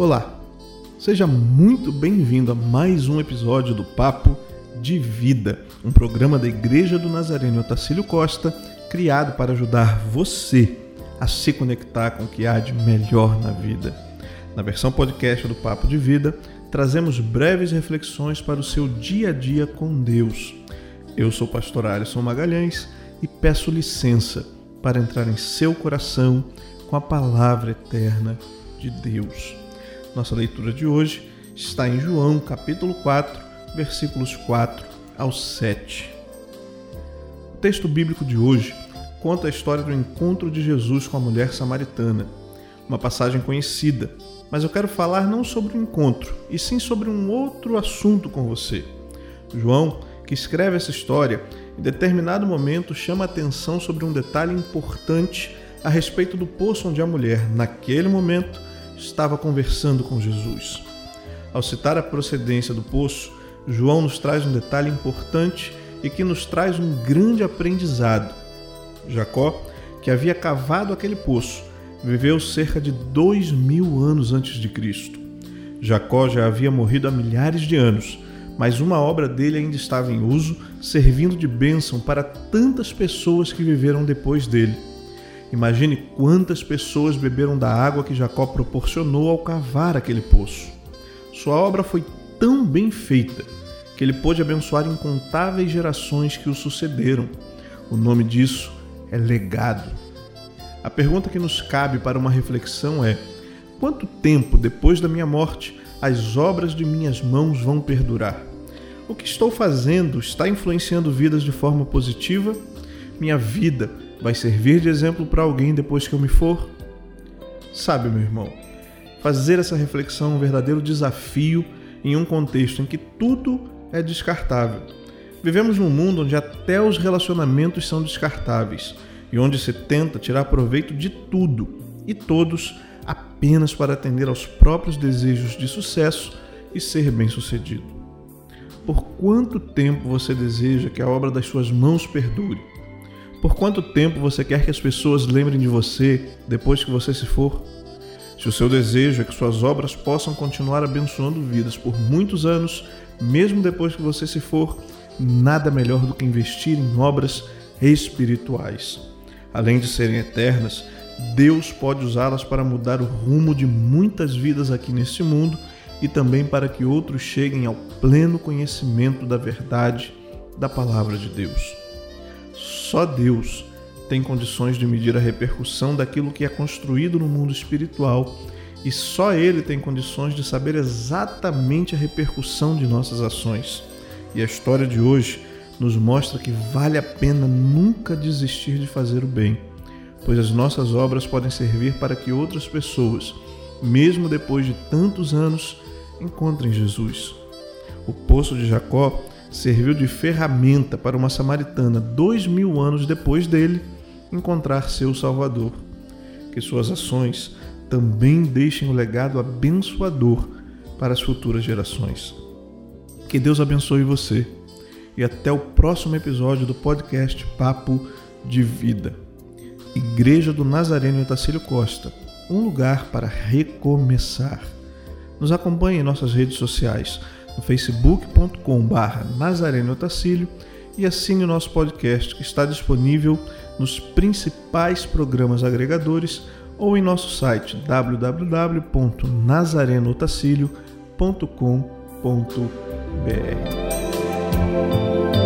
Olá, seja muito bem-vindo a mais um episódio do Papo de Vida, um programa da Igreja do Nazareno Otacílio Costa, criado para ajudar você a se conectar com o que há de melhor na vida. Na versão podcast do Papo de Vida, trazemos breves reflexões para o seu dia a dia com Deus. Eu sou o pastor Alisson Magalhães e peço licença para entrar em seu coração com a palavra eterna de Deus. Nossa leitura de hoje está em João, capítulo 4, versículos 4 ao 7. O texto bíblico de hoje conta a história do encontro de Jesus com a mulher samaritana, uma passagem conhecida, mas eu quero falar não sobre o encontro, e sim sobre um outro assunto com você. João, que escreve essa história, em determinado momento chama atenção sobre um detalhe importante a respeito do poço onde a mulher, naquele momento, estava conversando com Jesus. Ao citar a procedência do poço, João nos traz um detalhe importante e que nos traz um grande aprendizado. Jacó, que havia cavado aquele poço, viveu cerca de dois mil anos antes de Cristo. Jacó já havia morrido há milhares de anos, mas uma obra dele ainda estava em uso, servindo de bênção para tantas pessoas que viveram depois dele. Imagine quantas pessoas beberam da água que Jacó proporcionou ao cavar aquele poço. Sua obra foi tão bem feita que ele pôde abençoar incontáveis gerações que o sucederam. O nome disso é legado. A pergunta que nos cabe para uma reflexão é: quanto tempo depois da minha morte as obras de minhas mãos vão perdurar? O que estou fazendo está influenciando vidas de forma positiva? Minha vida vai servir de exemplo para alguém depois que eu me for? Sabe, meu irmão, fazer essa reflexão é um verdadeiro desafio em um contexto em que tudo é descartável. Vivemos num mundo onde até os relacionamentos são descartáveis e onde se tenta tirar proveito de tudo e todos apenas para atender aos próprios desejos de sucesso e ser bem-sucedido. Por quanto tempo você deseja que a obra das suas mãos perdure? Por quanto tempo você quer que as pessoas lembrem de você depois que você se for? Se o seu desejo é que suas obras possam continuar abençoando vidas por muitos anos, mesmo depois que você se for, nada melhor do que investir em obras espirituais. Além de serem eternas, Deus pode usá-las para mudar o rumo de muitas vidas aqui neste mundo e também para que outros cheguem ao pleno conhecimento da verdade da palavra de Deus. Só Deus tem condições de medir a repercussão daquilo que é construído no mundo espiritual e só Ele tem condições de saber exatamente a repercussão de nossas ações. E a história de hoje nos mostra que vale a pena nunca desistir de fazer o bem, pois as nossas obras podem servir para que outras pessoas, mesmo depois de tantos anos, encontrem Jesus. O poço de Jacó serviu de ferramenta para uma samaritana dois mil anos depois dele encontrar seu Salvador. Que suas ações também deixem um legado abençoador para as futuras gerações. Que Deus abençoe você e até o próximo episódio do podcast Papo de Vida. Igreja do Nazareno Otacílio Costa, um lugar para recomeçar. Nos acompanhe em nossas redes sociais no facebook.com.br Nazareno Otacílio e assine o nosso podcast que está disponível nos principais programas agregadores ou em nosso site www.nazarenotacílio.com.br.